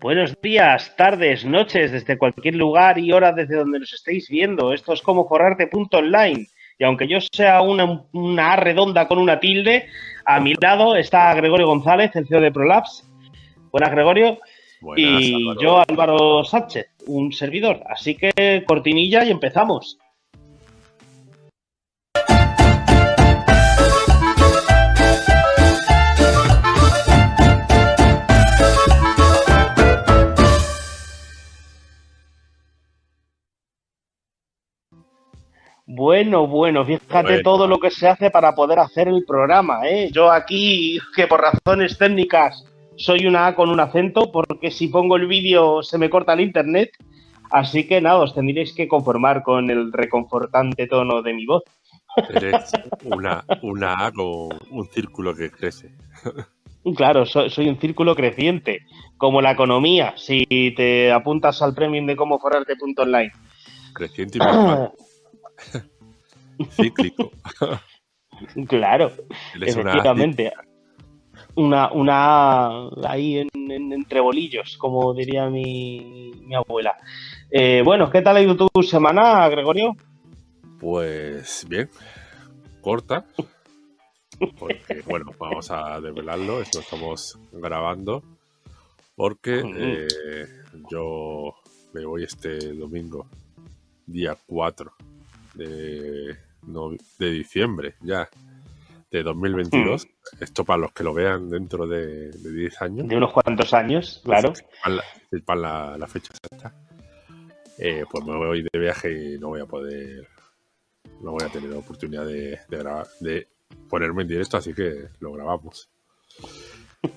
Buenos días, tardes, noches, desde cualquier lugar y hora desde donde nos estéis viendo. Esto es como forrarte.online. Y aunque yo sea una, una A redonda con una tilde, a mi lado está Gregorio González, el CEO de Prolabs. Buenas, Gregorio. Buenas, y Álvaro. yo, Álvaro Sánchez, un servidor. Así que cortinilla y empezamos. Bueno, bueno, fíjate Bueno. todo lo que se hace para poder hacer el programa, ¿eh? Yo aquí, que por razones técnicas soy una A con un acento, porque si pongo el vídeo se me corta el internet, así que nada, os tendréis que conformar con el reconfortante tono de mi voz. Eres una, una A con un círculo que crece. Claro, so- soy un círculo creciente, como la economía, si te apuntas al premium de cómo forrarte.online. Creciente y. Cíclico. Claro. Efectivamente. Una, una ahí en, en- entre bolillos, como diría mi, mi abuela. Eh, bueno, ¿qué tal ha ido tu semana, Gregorio? Pues bien, corta. Porque, bueno, vamos a desvelarlo. Esto estamos grabando. Porque Ujú. eh, yo me voy este domingo, día 4 de, no- de diciembre ya, de 2022. Esto para los que lo vean dentro de, de 10 años. De unos cuantos años, claro. Sepan la, la- la fecha exacta. Eh, pues me voy de viaje y no voy a poder. No voy a tener oportunidad de, de grabar, de ponerme en directo, así que lo grabamos.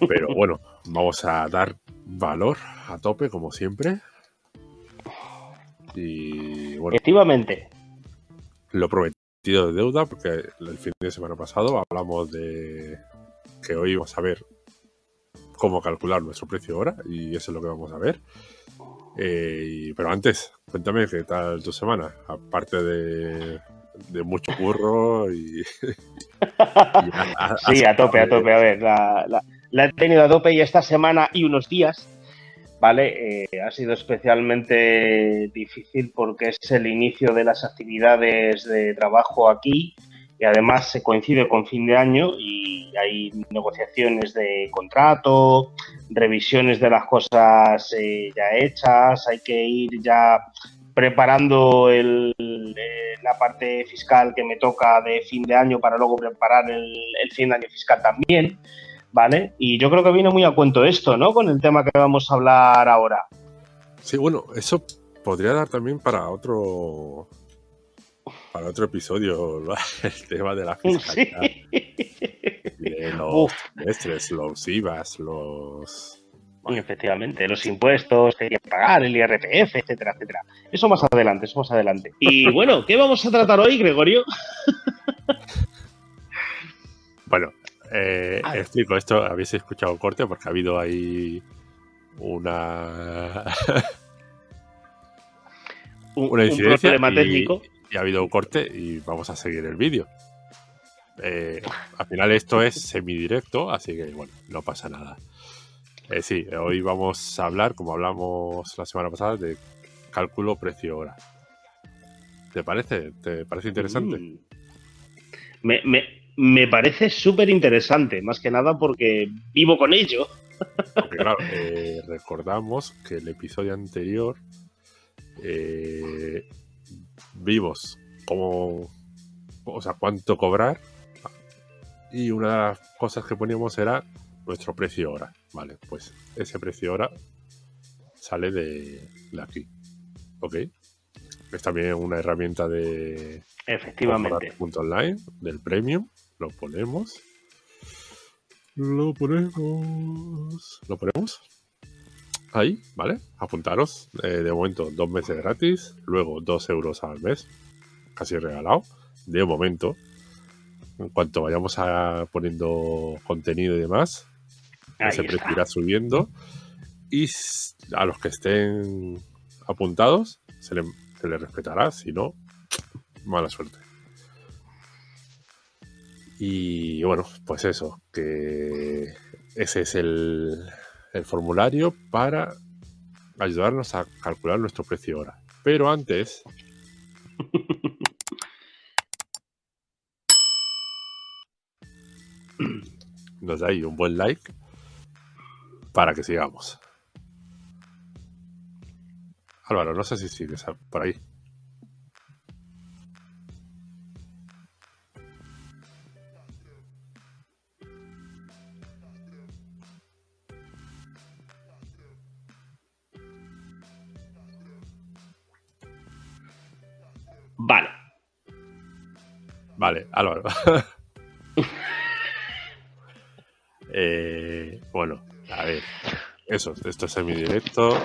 Pero bueno, vamos a dar valor a tope, como siempre. Y bueno, Efectivamente. Lo prometido de deuda, porque el fin de semana pasado hablamos de que hoy vamos a ver cómo calcular nuestro precio ahora, y eso es lo que vamos a ver. Eh, y- pero antes, cuéntame qué tal tu semana, aparte de, de mucho curro y. y a- Sí, a tope, a tope. A ver, la, la- la he tenido a tope y esta semana y unos días, ¿vale? Eh, ha sido especialmente difícil porque es el inicio de las actividades de trabajo aquí y además se coincide con fin de año y hay negociaciones de contrato, revisiones de las cosas eh, ya hechas, hay que ir ya preparando el, eh, la parte fiscal que me toca de fin de año para luego preparar el, el fin de año fiscal también, ¿vale? Y yo creo que viene muy a cuento esto, ¿no? Con el tema que vamos a hablar ahora. Sí, bueno, eso podría dar también para otro. Para otro episodio, el tema de la Sí. fiscalidad, de los Uf, trimestres, los IVAs, los. efectivamente, los impuestos que hay que pagar, el IRPF, etcétera, etcétera. Eso más adelante, eso más adelante. Y bueno, ¿qué vamos a tratar hoy, Gregorio? Bueno, eh, ver. explico esto. Habéis escuchado corte porque ha habido ahí una, Un, una un incidencia problema y, técnico. y ha habido un corte y vamos a seguir el vídeo. Eh, al final esto es semidirecto, así que bueno, no pasa nada. Eh, sí, hoy vamos a hablar, como hablamos la semana pasada, de cálculo precio-hora. ¿Te parece? ¿Te parece interesante? Mm. Me, me, me parece súper interesante, más que nada porque vivo con ello. Porque claro, eh, recordamos que el episodio anterior eh, vimos cómo, o sea, cuánto cobrar y una de las cosas que poníamos era nuestro precio hora. Vale, pues ese precio hora sale de, de aquí. ¿Ok? Es también una herramienta de Efectivamente. punto online del premium. Lo ponemos. Lo ponemos. Lo ponemos. Ahí, ¿vale? Apuntaros. Eh, de momento, dos meses gratis. Luego, dos euros al mes. Casi regalado. De momento. En cuanto vayamos a poniendo contenido y demás, Ahí ese precio irá subiendo. Y a los que estén apuntados, se les se le respetará. Si no, mala suerte. Y bueno, pues eso, que ese es el, el formulario para ayudarnos a calcular nuestro precio hora. Pero antes... nos da ahí un buen like para que sigamos. Álvaro, no sé si sigues por ahí. Vale, Álvaro. eh, bueno, a ver. Eso, esto es semi-directo.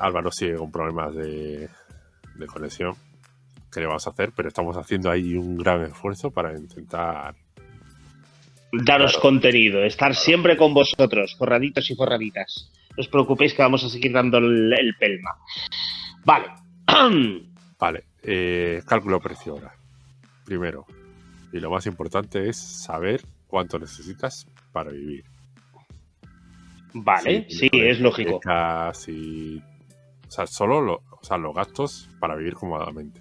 Álvaro sigue con problemas de, conexión. ¿Qué le vamos a hacer? Pero estamos haciendo ahí un gran esfuerzo para intentar daros contenido, estar siempre con vosotros, forraditos y forraditas. No os preocupéis que vamos a seguir dando el, pelma. Vale. vale. Eh, cálculo precio hora. Primero. Y lo más importante es saber cuánto necesitas para vivir. Vale, sí, es lógico. Casi. O sea, solo o sea, los gastos para vivir cómodamente.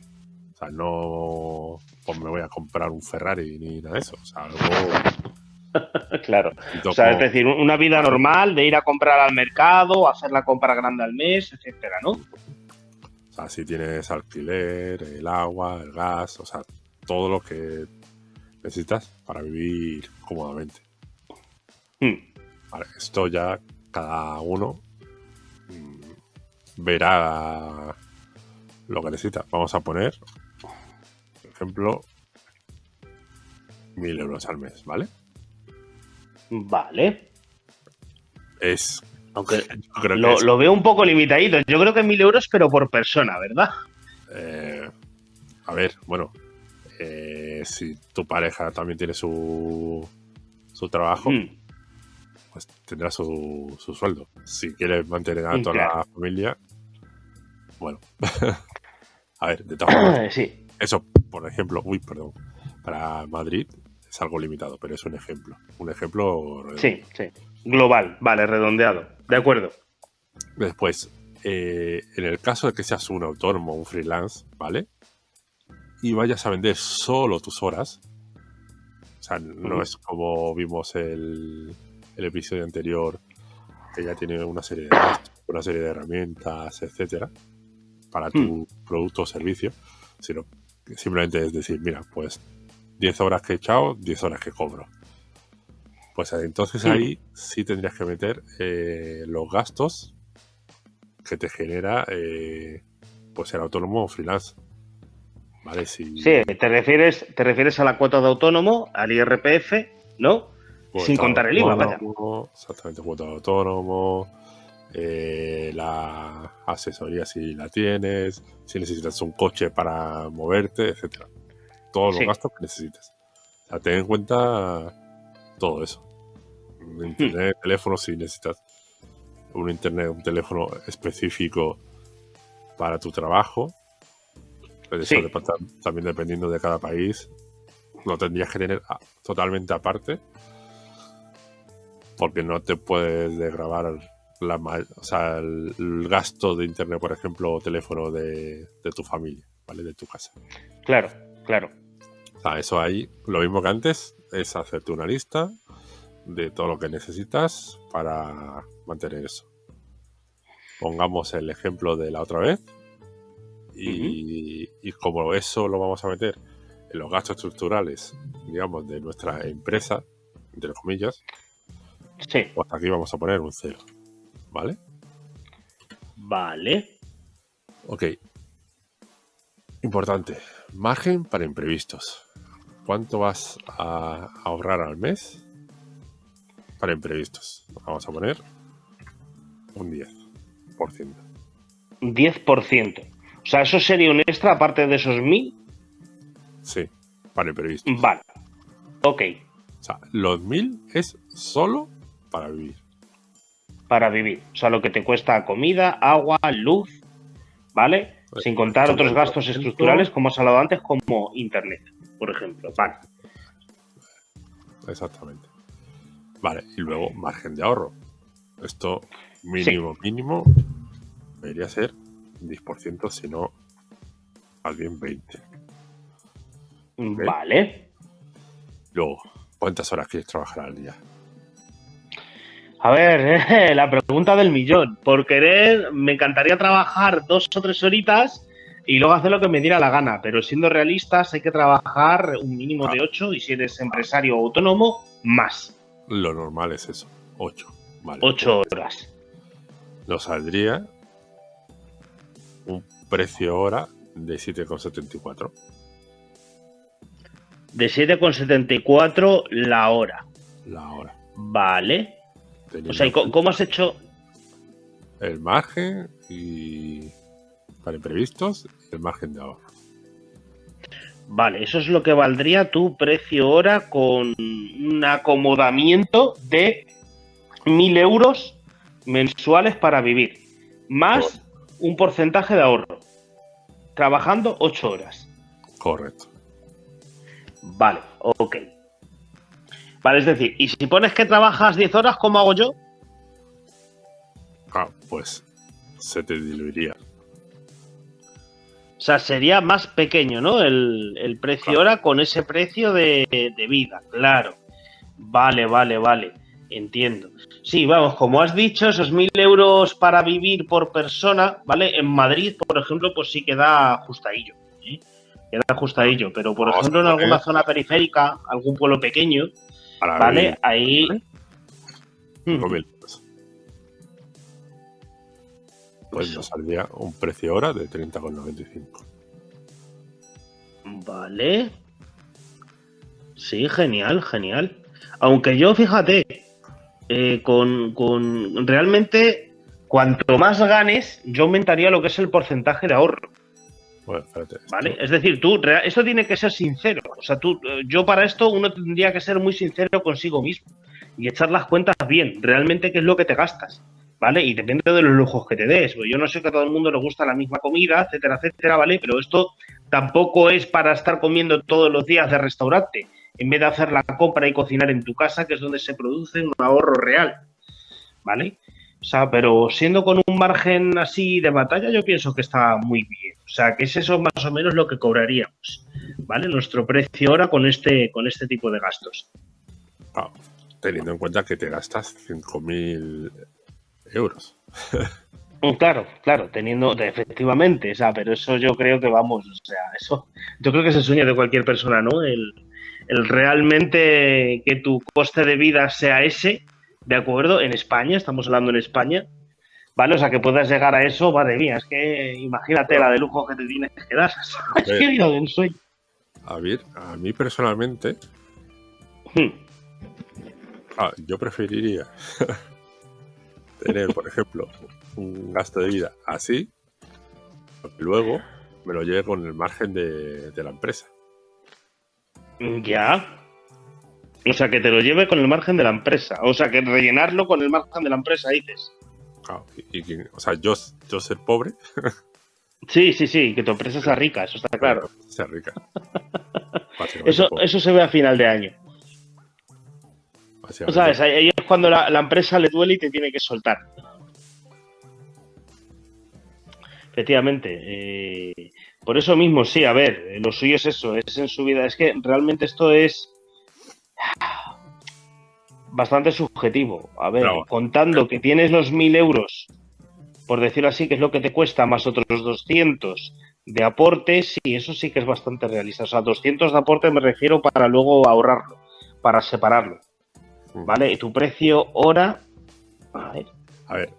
O sea, no pues me voy a comprar un Ferrari ni nada de eso. O sea, algo. claro. O sea, es decir, una vida normal de ir a comprar al mercado, hacer la compra grande al mes, etcétera, ¿no? O sea, si tienes alquiler, el agua, el gas, o sea, todo lo que necesitas para vivir cómodamente. Hmm esto ya cada uno mm, verá lo que necesita. Vamos a poner, por ejemplo, mil euros al mes, ¿vale? Vale. Es. Aunque lo, veo un poco limitadito. Yo creo que mil euros, pero por persona, ¿verdad? Eh, a ver, bueno. Eh, si tu pareja también tiene su, su trabajo, hmm pues tendrá su, sueldo. Si quieres mantener a toda la familia, bueno. a ver, de todas formas, sí. eso, por ejemplo, uy, perdón, para Madrid es algo limitado, pero es un ejemplo. Un ejemplo. Sí, sí. Global, vale, redondeado. De acuerdo. Después, eh, en el caso de que seas un autónomo, un freelance, ¿vale? Y vayas a vender solo tus horas. O sea, no es como vimos el, el episodio anterior, que ya tiene una serie de una serie de herramientas, etcétera, para tu hmm. producto o servicio, sino que simplemente es decir, mira, pues 10 horas que he echado, 10 horas que cobro. Pues entonces hmm. ahí sí tendrías que meter eh, los gastos que te genera eh, pues el autónomo o freelance. ¿Vale? Sí, te refieres, te refieres a la cuota de autónomo, al IRPF, ¿no? Sin contar el IVA, vaya. Exactamente, cuota de autónomo, eh, la asesoría si la tienes, si necesitas un coche para moverte, etcétera. Todos los gastos que necesites. O sea, ten en cuenta todo eso. Internet, teléfono, si necesitas un internet, un teléfono específico para tu trabajo. Pues eso también dependiendo de cada país, lo tendrías que tener totalmente aparte porque no te puedes grabar la, o sea, el, gasto de internet, por ejemplo, o teléfono de, tu familia, ¿vale? De tu casa. Claro, claro. O sea, eso ahí, lo mismo que antes, es hacerte una lista de todo lo que necesitas para mantener eso. Pongamos el ejemplo de la otra vez. Y, y como eso lo vamos a meter en los gastos estructurales, digamos, de nuestra empresa, entre comillas, Sí. Pues aquí vamos a poner un 0. ¿Vale? Vale. Ok. Importante. Margen para imprevistos. ¿Cuánto vas a ahorrar al mes para imprevistos? Vamos a poner un 10%. Un 10%. O sea, eso sería un extra aparte de esos 1000. Sí, para imprevistos. Vale. Ok. O sea, los 1000 es solo para vivir. Para vivir. O sea, lo que te cuesta comida, agua, luz, ¿vale? Pues, Sin contar otros gastos estructurales, como has hablado antes, como internet, por ejemplo. Vale. Exactamente. Vale, y luego margen de ahorro. Esto mínimo, mínimo, debería ser 10%, si no, más bien 20. Vale. Luego, ¿cuántas horas quieres trabajar al día? A ver, la pregunta del millón. Por querer, me encantaría trabajar dos o tres horitas y luego hacer lo que me diera la gana, pero siendo realistas hay que trabajar un mínimo de 8 y si eres empresario o autónomo, más. Lo normal es eso, 8. Vale. 8 horas. Nos saldría un precio hora de 7,74. De 7,74 la hora. La hora. Vale. O sea, ¿cómo has hecho? El margen y para imprevistos el margen de ahorro. Vale, eso es lo que valdría tu precio hora con un acomodamiento de mil euros mensuales para vivir, más un porcentaje de ahorro, trabajando ocho horas. Correcto. Vale, ok. Vale, es decir, y si pones que trabajas 10 horas, ¿cómo hago yo? Ah, pues se te diluiría. O sea, sería más pequeño, ¿no? El, precio hora con ese precio de, vida, claro. Vale, vale, vale. Entiendo. Sí, vamos, como has dicho, esos mil euros para vivir por persona, ¿vale? En Madrid, por ejemplo, pues sí queda ajustadillo. ¿eh? Queda ajustadillo. Pero, por ejemplo, en alguna zona periférica, algún pueblo pequeño, ¿vale? Ahí. pues nos saldría un precio hora de 30,95. Vale. Sí, genial, genial. Aunque yo, fíjate, eh, con, con, realmente, cuanto más ganes, yo aumentaría lo que es el porcentaje de ahorro. Bueno, espérate, ¿Vale? Es decir, tú, esto tiene que ser sincero. O sea, tú, yo para esto uno tendría que ser muy sincero consigo mismo y echar las cuentas bien, realmente qué es lo que te gastas. ¿vale? Y depende de los lujos que te des. Pues yo no sé que a todo el mundo le gusta la misma comida, etcétera, etcétera, ¿vale? Pero esto tampoco es para estar comiendo todos los días de restaurante. En vez de hacer la compra y cocinar en tu casa, que es donde se produce un ahorro real, ¿vale? O sea, pero siendo con un margen así de batalla, yo pienso que está muy bien. O sea, que es eso más o menos lo que cobraríamos, ¿vale? Nuestro precio ahora con este, con este tipo de gastos. Ah, teniendo en cuenta que te gastas 5.000 euros. Mm, claro, claro, teniendo, efectivamente, o sea, pero eso yo creo que vamos, o sea, eso, yo creo que es el sueño de cualquier persona, ¿no? El, realmente que tu coste de vida sea ese, ¿de acuerdo? En España, estamos hablando en España, ¿vale? O sea, que puedas llegar a eso, madre mía, es que imagínate la de lujo que te tienes que dar, es que de ensueño. A ver, a mí personalmente, hmm. ah, yo preferiría tener, por ejemplo, un gasto de vida así, luego me lo lleve con el margen de, la empresa. Ya. O sea, que te lo lleve con el margen de la empresa. O sea, que rellenarlo con el margen de la empresa, dices. Y, o sea, yo, yo ser pobre. sí, sí, sí, que tu empresa sea rica, eso está claro. Sea rica. eso, eso se ve a final de año. O sea, ahí es cuando la, empresa le duele y te tiene que soltar. Efectivamente. Eh, por eso mismo, sí, a ver, lo suyo es eso, es en su vida. Es que realmente esto es bastante subjetivo. A ver, contando que tienes los mil euros, por decirlo así, que es lo que te cuesta, más otros 200 de aporte, sí, eso sí que es bastante realista. O sea, 200 de aporte me refiero para luego ahorrarlo, para separarlo. ¿Vale? Y tu precio hora. A ver. A ver,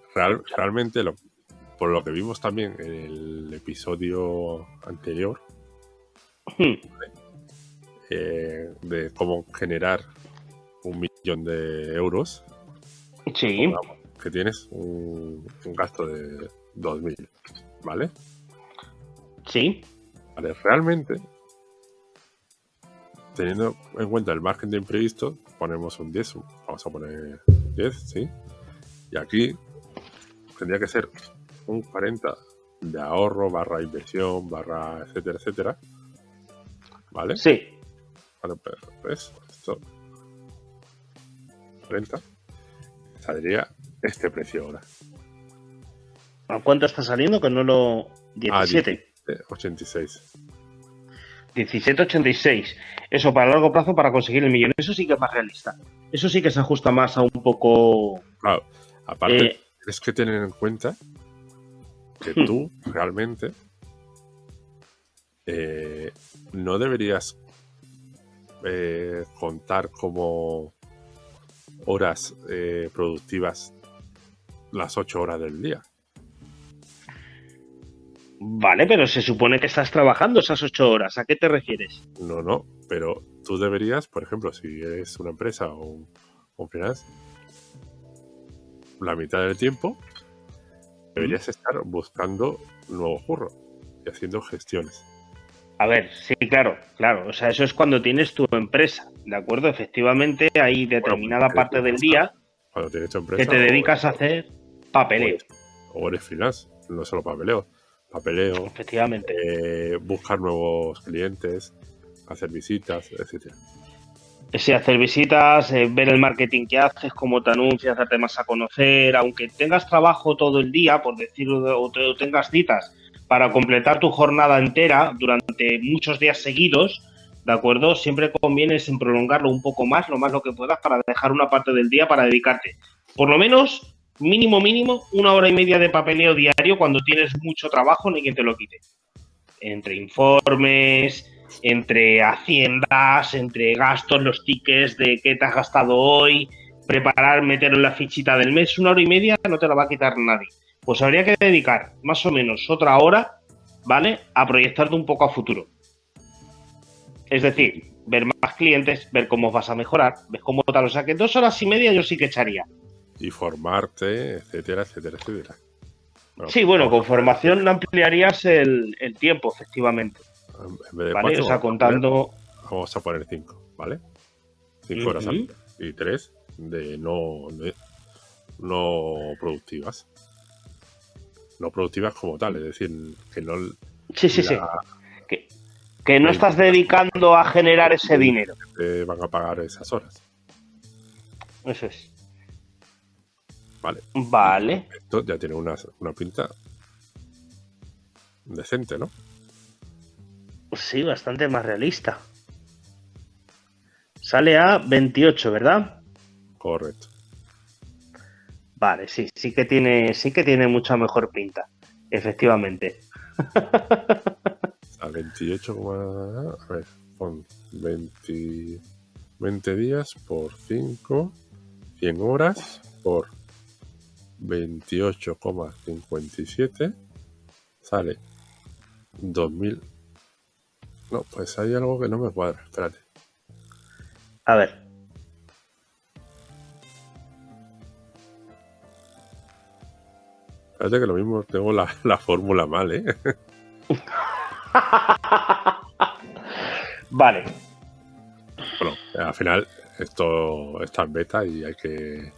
realmente, lo, por lo que vimos también en el episodio anterior, hmm. eh, de cómo generar un millón de euros. Sí. que tienes un, gasto de 2.000, ¿vale? Sí. Vale, realmente, teniendo en cuenta el margen de imprevisto, ponemos un 10, vamos a poner 10, ¿sí? Y aquí tendría que ser 40 de ahorro, barra inversión, barra etcétera, etcétera. ¿Vale? Sí. Vale, pues esto 40 saldría este precio ahora. ¿A cuánto está saliendo? Que no lo... 17. 86. 17,86. Eso para largo plazo para conseguir el millón. Eso sí que es más realista. Eso sí que se ajusta más a un poco. Claro. Aparte, eh, es que tener en cuenta que tú realmente eh, no deberías eh, contar como horas productivas las 8 horas del día. Vale, pero se supone que estás trabajando esas ocho horas. ¿A qué te refieres? No, no, pero tú deberías, por ejemplo, si eres una empresa o un, freelance, la mitad del tiempo deberías estar buscando nuevo curro y haciendo gestiones. A ver, sí, claro, claro. O sea, eso es cuando tienes tu empresa, ¿de acuerdo? Efectivamente, hay determinada parte del día cuando tienes tu empresa, que te dedicas a hacer papeleo. O eres freelance, no solo papeleo papeleo, efectivamente, eh, buscar nuevos clientes, hacer visitas, etcétera. Sí, hacer visitas, eh, ver el marketing que haces, cómo te anuncias, hacerte más a conocer, aunque tengas trabajo todo el día, por decirlo, o tengas citas para completar tu jornada entera durante muchos días seguidos, ¿de acuerdo? Siempre conviene en prolongarlo un poco más, lo más lo que puedas, para dejar una parte del día para dedicarte, por lo menos mínimo, mínimo, una hora y media de papeleo diario cuando tienes mucho trabajo, ni quien te lo quite. Entre informes, entre haciendas, entre gastos, los tickets de qué te has gastado hoy, preparar, meterlo en la fichita del mes, una hora y media no te la va a quitar nadie. Pues habría que dedicar más o menos otra hora, ¿vale? A proyectarte un poco a futuro. Es decir, ver más clientes, ver cómo vas a mejorar, ver cómo tal. O sea que dos horas y media yo sí que echaría y formarte, etcétera, etcétera, etcétera. sí, bueno, con formación ampliarías el, tiempo, efectivamente. En vez de ¿Vale? o sea, contando. Vamos a poner cinco, ¿vale? Cinco horas y tres de no, no productivas. No productivas como tal, es decir, que no. Sí, sí, sí. Que, que no estás dedicando a generar ese dinero. Te van a pagar esas horas. Eso es. Vale. Vale. Esto ya tiene una, pinta decente, ¿no? Sí, bastante más realista. Sale a 28, ¿verdad? Correcto. Vale, sí, sí que tiene, sí que tiene mucha mejor pinta, efectivamente. A 28, a ver, pon 20, 20 días por 5, 100 horas por 28,57 sale 2000. No, pues hay algo que no me cuadra. Espérate. A ver. Espérate que lo mismo tengo la, fórmula mal, ¿eh? vale. Bueno, al final esto está en beta y hay que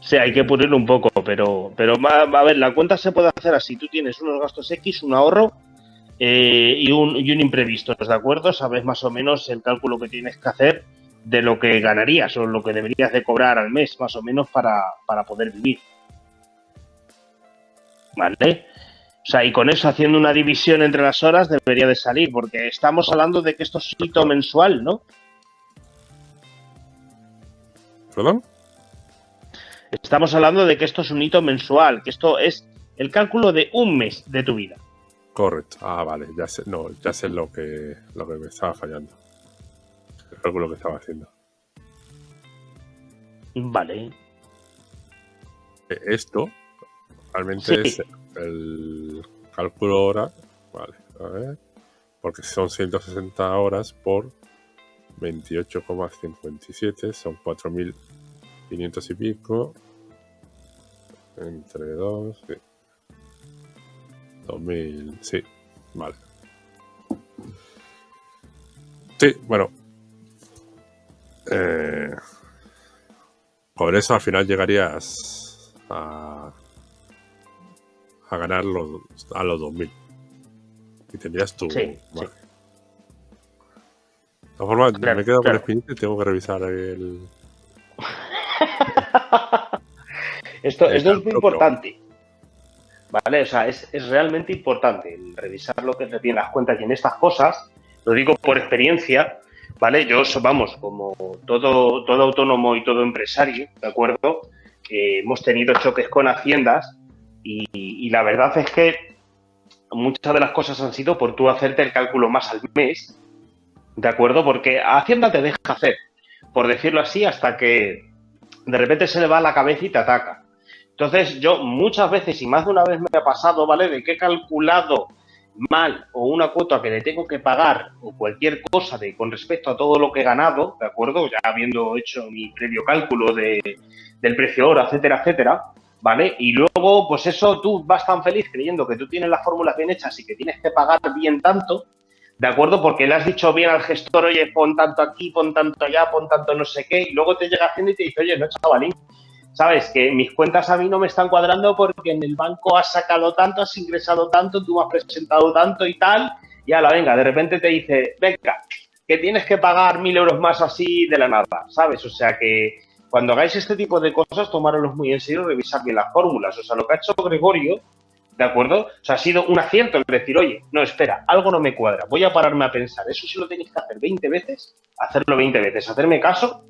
Sí, hay que pulirlo un poco, pero, pero a ver, la cuenta se puede hacer así. Tú tienes unos gastos X, un ahorro eh, y, un, y un imprevisto, ¿de acuerdo? Sabes más o menos el cálculo que tienes que hacer de lo que ganarías o lo que deberías de cobrar al mes, más o menos, para, para poder vivir. ¿Vale? O sea, y con eso haciendo una división entre las horas debería de salir, porque estamos hablando de que esto es un hito mensual, ¿no? ¿Perdón? Estamos hablando de que esto es un hito mensual, que esto es el cálculo de un mes de tu vida. Correcto. Ah, vale, ya sé, no, ya sé lo que, lo que me estaba fallando. El cálculo que estaba haciendo. Vale. E, esto realmente es el cálculo hora. Vale, a ver. Porque son 160 horas por 28,57, son 4.000 500 y pico. Entre 2, sí. 2000, sí, vale. Sí, bueno. Eh, por eso al final llegarías a, a ganar los, a los 2000. Y tendrías tu. Sí, vale. De todas formas, me he quedado con el y tengo que revisar el, esto, es muy importante. ¿Vale? O sea, es, realmente importante revisar lo que te tienen las cuentas y en estas cosas, lo digo por experiencia, ¿vale? Yo, vamos, como todo, todo autónomo y todo empresario, ¿de acuerdo? hemos tenido choques con haciendas y, la verdad es que muchas de las cosas han sido por tú hacerte el cálculo más al mes, ¿de acuerdo? Porque Hacienda te deja hacer, por decirlo así, hasta que de repente se le va a la cabeza y te ataca. Entonces, yo muchas veces, y más de una vez me ha pasado, ¿vale? De que he calculado mal o una cuota que le tengo que pagar o cualquier cosa de con respecto a todo lo que he ganado, ¿de acuerdo? Ya habiendo hecho mi previo cálculo de, del precio hora, etcétera, etcétera, ¿vale? Y luego, pues eso, tú vas tan feliz creyendo que tú tienes las fórmulas bien hechas y que tienes que pagar bien tanto, ¿de acuerdo? Porque le has dicho bien al gestor, oye, pon tanto aquí, pon tanto allá, pon tanto no sé qué, y luego te llega haciendo y te dice, oye, no, chavalín, sabes que mis cuentas a mí no me están cuadrando porque en el banco has sacado tanto, has ingresado tanto, tú has presentado tanto y tal, y la venga, de repente te dice, venga, que tienes que pagar mil euros más así de la nada, ¿sabes? O sea que cuando hagáis este tipo de cosas, tomároslos muy en serio, revisar bien las fórmulas. O sea, lo que ha hecho Gregorio, ¿de acuerdo? O sea, ha sido un acierto el decir, oye, no, espera, algo no me cuadra, voy a pararme a pensar. Eso sí lo tenéis que hacer 20 veces, hacerlo 20 veces, hacerme caso,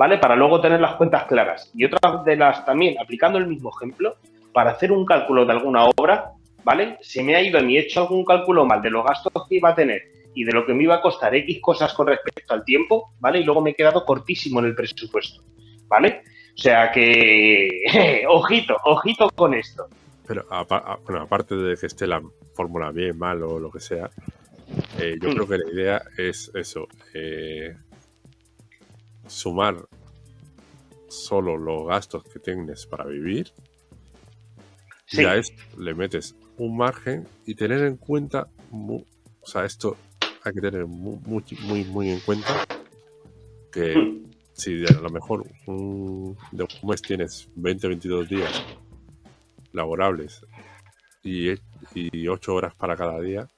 ¿vale? Para luego tener las cuentas claras. Y otra de las también, aplicando el mismo ejemplo, para hacer un cálculo de alguna obra, ¿vale? Si me ha ido he hecho algún cálculo mal de los gastos que iba a tener y de lo que me iba a costar X cosas con respecto al tiempo, ¿vale? Y luego me he quedado cortísimo en el presupuesto. ¿vale? O sea que, ojito, ojito con esto. Pero bueno, aparte de que esté la fórmula bien, mal o lo que sea, eh, yo mm. creo que la idea es eso, eh, sumar solo los gastos que tienes para vivir y a esto le metes un margen y tener en cuenta, o sea, esto hay que tener muy, muy, muy en cuenta que mm si a lo mejor un, de un mes tienes 20, 22 días laborables y, y 8 horas para cada día,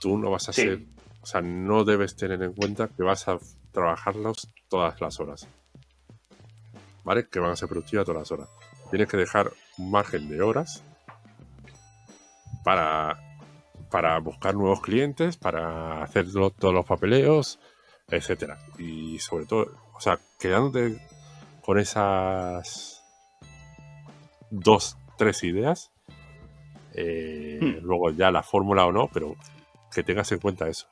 tú no vas a ser, o sea, no debes tener en cuenta que vas a trabajarlos todas las horas. ¿Vale? Que van a ser productivas todas las horas. Tienes que dejar un margen de horas para, para buscar nuevos clientes, para hacer todos los papeleos, etcétera. Y sobre todo, o sea, quedándote con esas dos, tres ideas, eh, hmm. luego ya la fórmula o no, pero que tengas en cuenta eso.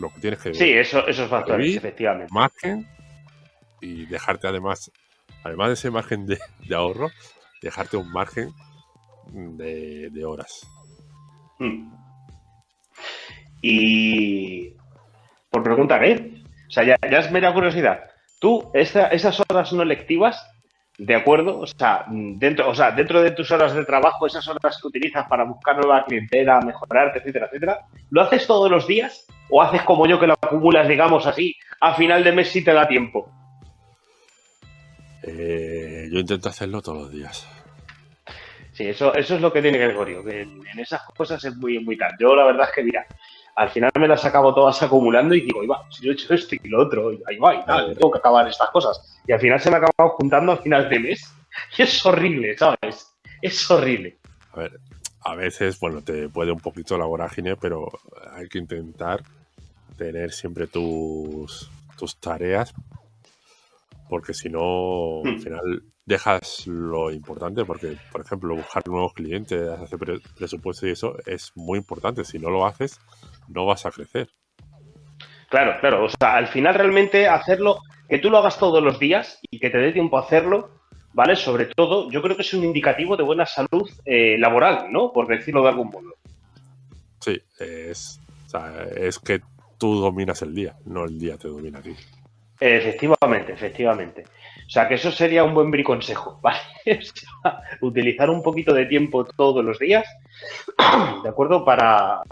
Lo que tienes que Sí, eso, eso es factores, efectivamente. Margen y dejarte además, además de ese margen de, ahorro, dejarte un margen de, horas. Hmm. Y por preguntar, ¿eh? O sea, ya, ya es mera curiosidad. Tú, esas horas no lectivas, ¿de acuerdo? O sea, dentro, o sea, dentro de tus horas de trabajo, esas horas que utilizas para buscar nueva clientela, mejorarte, etcétera, etcétera, ¿lo haces todos los días? ¿O haces como yo que lo acumulas, digamos así, a final de mes si te da tiempo? Eh, yo intento hacerlo todos los días. Sí, eso, eso es lo que tiene Gregorio, que en, en esas cosas es muy, muy tal. Yo la verdad es que, mira, al final me las acabo todas acumulando y digo, va, si yo he hecho esto y lo otro, y ahí va, y tal, tengo que acabar estas cosas. Y al final se me ha acabado juntando al final de mes. Y es horrible, ¿sabes? Es horrible. A ver, a veces, bueno, te puede un poquito la vorágine, pero hay que intentar tener siempre tus, tus tareas, porque si no, al hmm. final dejas lo importante, porque, por ejemplo, buscar nuevos clientes, hacer presupuesto y eso es muy importante. Si no lo haces, no vas a crecer. Claro, claro. O sea, al final realmente hacerlo, que tú lo hagas todos los días y que te dé tiempo a hacerlo, ¿vale? Sobre todo, yo creo que es un indicativo de buena salud eh, laboral, ¿no? Por decirlo de algún modo. Sí, es, o sea, es que tú dominas el día, no el día te domina a ti. Efectivamente, efectivamente. O sea, que eso sería un buen briconsejo, ¿vale? utilizar un poquito de tiempo todos los días, ¿de acuerdo? Para,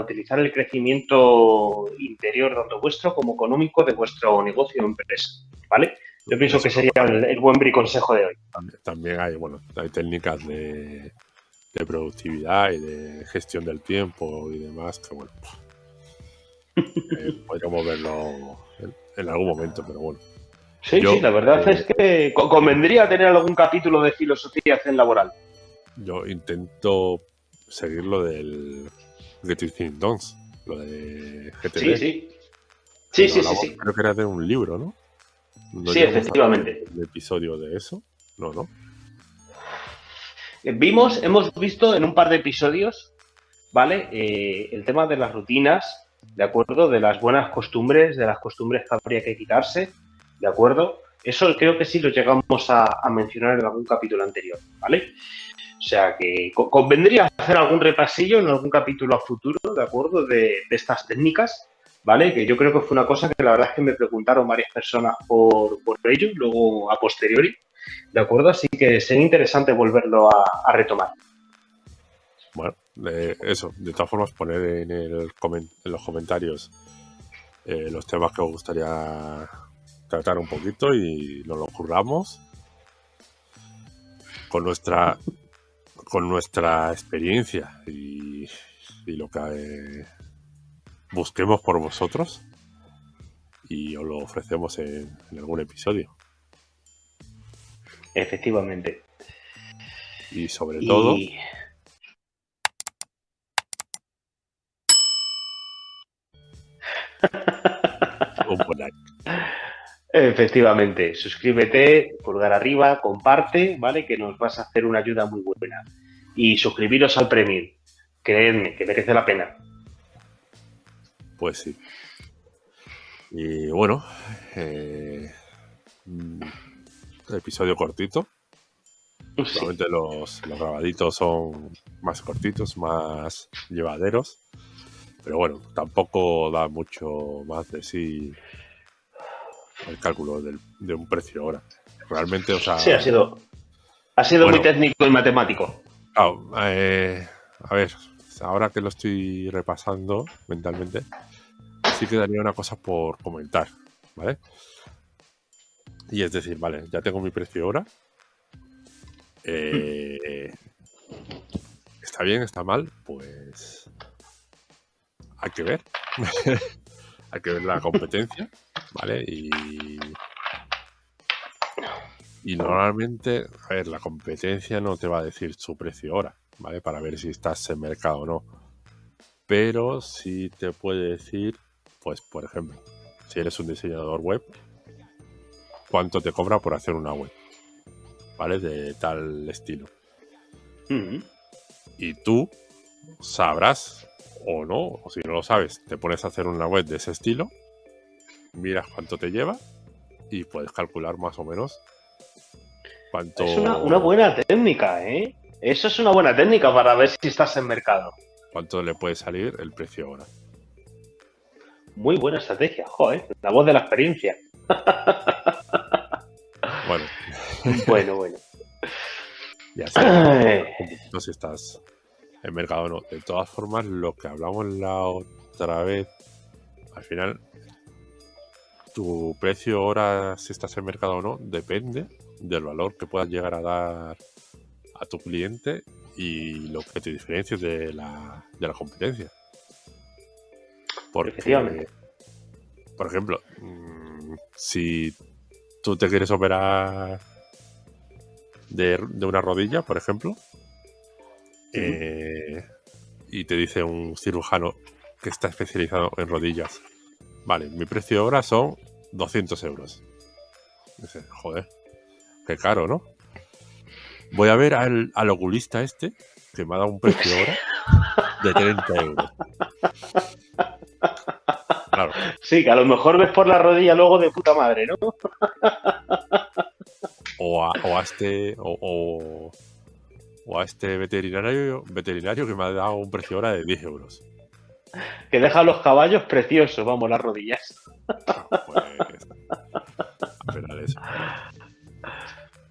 utilizar el crecimiento interior, tanto vuestro como económico, de vuestro negocio o empresa, ¿vale? Yo pienso que sería el, buen briconsejo de hoy. También hay, bueno, hay técnicas de, productividad y de gestión del tiempo y demás que, bueno, eh, podríamos verlo en algún momento, pero bueno. Sí, sí, la verdad es que convendría tener algún capítulo de filosofía en laboral. yo intento seguir lo del Get It Dons, lo de GTD. Sí, sí. Sí, sí, sí, sí. Creo que era de un libro, ¿no? sí, efectivamente. ¿El episodio de eso? No, no. Eh, vimos, hemos visto en un par de episodios, ¿vale? Eh, el tema de las rutinas, ¿de acuerdo? De las buenas costumbres, de las costumbres que habría que quitarse, ¿de acuerdo? Eso creo que sí lo llegamos a, mencionar en algún capítulo anterior, ¿vale? O sea que convendría hacer algún repasillo en algún capítulo a futuro, ¿de acuerdo? De, estas técnicas, ¿vale? Que yo creo que fue una cosa que la verdad es que me preguntaron varias personas por, por ello, luego a posteriori, ¿de acuerdo? Así que sería interesante volverlo a, retomar. Bueno, eso, de todas formas, poner en, los comentarios eh, los temas que os gustaría tratar un poquito y nos lo curramos con nuestra con nuestra experiencia y, lo que eh, busquemos por vosotros y os lo ofrecemos en, algún episodio. Efectivamente. Y sobre todo... un buen like. Efectivamente, suscríbete, pulgar arriba, comparte, ¿vale? Que nos vas a hacer una ayuda muy buena. Y suscribiros al Premium, creedme, que merece la pena. Pues sí. Y bueno, eh, mm, episodio cortito. Solamente los, los grabaditos son más cortitos, más llevaderos. Pero bueno, tampoco da mucho más de sí el cálculo de un precio ahora. Realmente, o sea. Sí, ha sido, ha sido muy técnico y matemático. Eh, a ver, ahora que lo estoy repasando mentalmente, sí quedaría una cosa por comentar, ¿vale? Y es decir, vale, ya tengo mi precio ahora. Eh, ¿Está bien? ¿Está mal? Pues hay que ver. hay que ver la competencia, ¿vale? Y, y normalmente, a ver, la competencia no te va a decir su precio ahora, ¿vale? Para ver si estás en mercado o no. Pero sí te puede decir, pues, por ejemplo, si eres un diseñador web, cuánto te cobra por hacer una web, ¿vale? De tal estilo. Y tú sabrás o no, o si no lo sabes, te pones a hacer una web de ese estilo, miras cuánto te lleva y puedes calcular más o menos cuánto... Es una, buena técnica, ¿eh? Eso es una buena técnica para ver si estás en mercado. ¿Cuánto le puede salir el precio ahora? Muy buena estrategia, joder, la voz de la experiencia. bueno. bueno, bueno. Ya sé. No sé si estás en mercado no. De todas formas, lo que hablamos la otra vez, al final, tu precio ahora, si estás en mercado o no, depende del valor que puedas llegar a dar a tu cliente y lo que te diferencie de la, de la competencia. Porque, por ejemplo, mm, si tú te quieres operar de, de una rodilla, por ejemplo, eh, y te dice un cirujano que está especializado en rodillas, vale, mi precio ahora son 200 euros. Dice, joder, qué caro, ¿no? Voy a ver al, al oculista este, que me ha dado un precio ahora de 30 euros. Claro. Sí, que a lo mejor ves por la rodilla luego de puta madre, ¿no? O a, o a este, o, o a este veterinario, veterinario que me ha dado un precio ahora de 10 euros. Que deja los caballos preciosos, vamos, las rodillas. pues.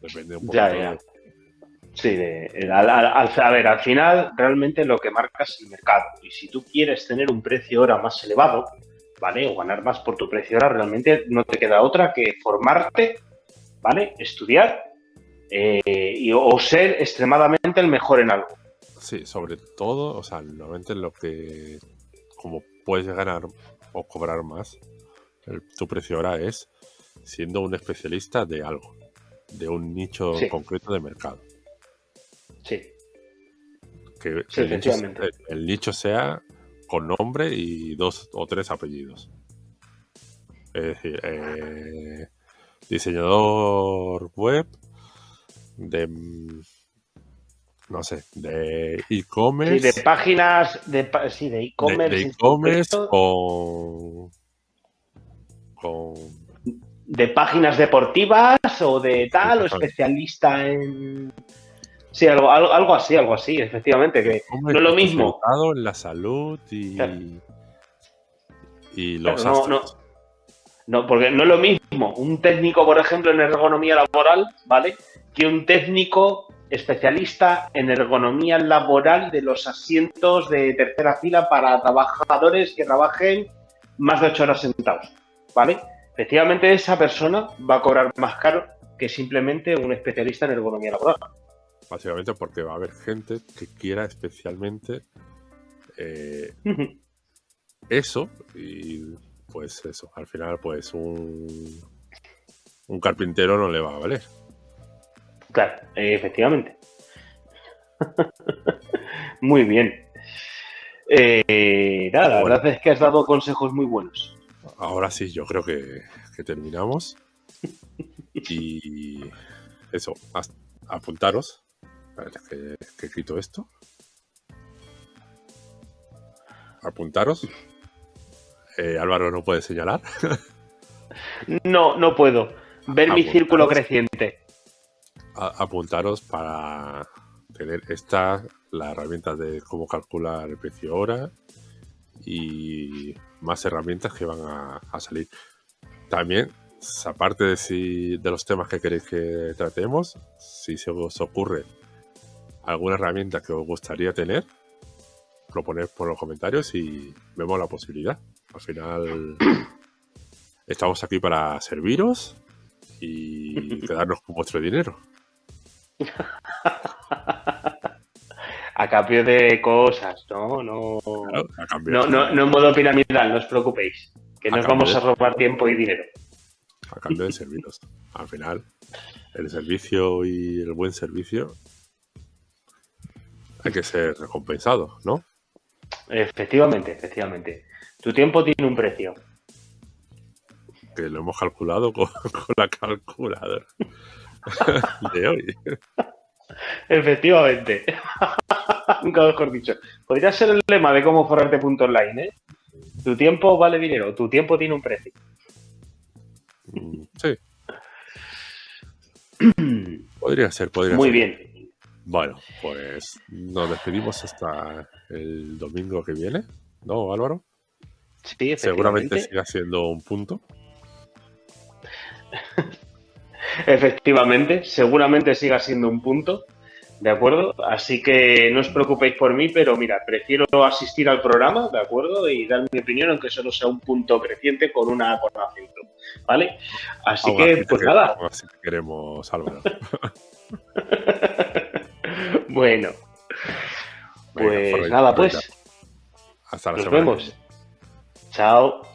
Depende un poco. Ya, ya. Sí, a ver, al final realmente lo que marca es el mercado. Y si tú quieres tener un precio ahora más elevado, ¿vale? O ganar más por tu precio ahora, realmente no te queda otra que formarte, ¿vale? Estudiar eh, y, o ser extremadamente el mejor en algo. Sí, sobre todo, o sea, normalmente lo que, como puedes ganar o cobrar más, tu precio ahora es siendo un especialista de algo, de un nicho concreto de mercado. Sí. Que, el, nicho, sea con nombre y dos o tres apellidos. Es decir, eh, diseñador web de no sé, de e-commerce. Sí, de páginas, de, sí, de e-commerce. De e-commerce con, con... De páginas deportivas o de tal, o especialista en... Sí, algo, algo, así, algo así, efectivamente, que no es lo mismo. en la salud y, y los no, no, no, porque no es lo mismo un técnico, por ejemplo, en ergonomía laboral, ¿vale? Que un técnico especialista en ergonomía laboral de los asientos de tercera fila para trabajadores que trabajen más de ocho horas sentados, ¿vale? Efectivamente, esa persona va a cobrar más caro que simplemente un especialista en ergonomía laboral. Básicamente porque va a haber gente que quiera especialmente eh, eso y pues eso, al final pues un, un carpintero no le va a valer. Claro, efectivamente. muy bien. Eh, nada, la verdad es que has dado consejos muy buenos. Ahora sí, yo creo que, terminamos. y eso, apuntaros. Que, que escrito esto. Apuntaros. Eh, Álvaro no puede señalar. no, no puedo. Ver mi círculo creciente apuntaros para tener esta, la herramienta de cómo calcular el precio hora y más herramientas que van a, salir. También, aparte de, si, de los temas que queréis que tratemos, si se os ocurre alguna herramienta que os gustaría tener, proponer por los comentarios y vemos la posibilidad. Al final, estamos aquí para serviros y quedarnos con vuestro dinero. A cambio de cosas, ¿no? No, no, en modo piramidal, no os preocupéis. Que nos vamos a robar tiempo y dinero. A cambio de servicios. Al final, el servicio y el buen servicio hay que ser recompensado, ¿no? Efectivamente, efectivamente. Tu tiempo tiene un precio. Que lo hemos calculado con la calculadora. de hoy. Efectivamente. Nunca mejor dicho. Podría ser el lema de cómo forrarte punto online, ¿eh? Tu tiempo vale dinero, tu tiempo tiene un precio. Sí. podría ser, podría Muy ser. Muy bien. Bueno, pues nos despedimos hasta el domingo que viene, ¿no, Álvaro? Sí, Seguramente siga siendo un punto. Efectivamente, seguramente siga siendo un punto, ¿de acuerdo? Así que no os preocupéis por mí, pero mira, prefiero asistir al programa, ¿de acuerdo? Y dar mi opinión, aunque solo sea un punto creciente con una con acento, ¿vale? Así que, pues nada. Así que queremos, Álvaro. bueno. Pues nada, pues. Hasta la Nos vemos. Chao.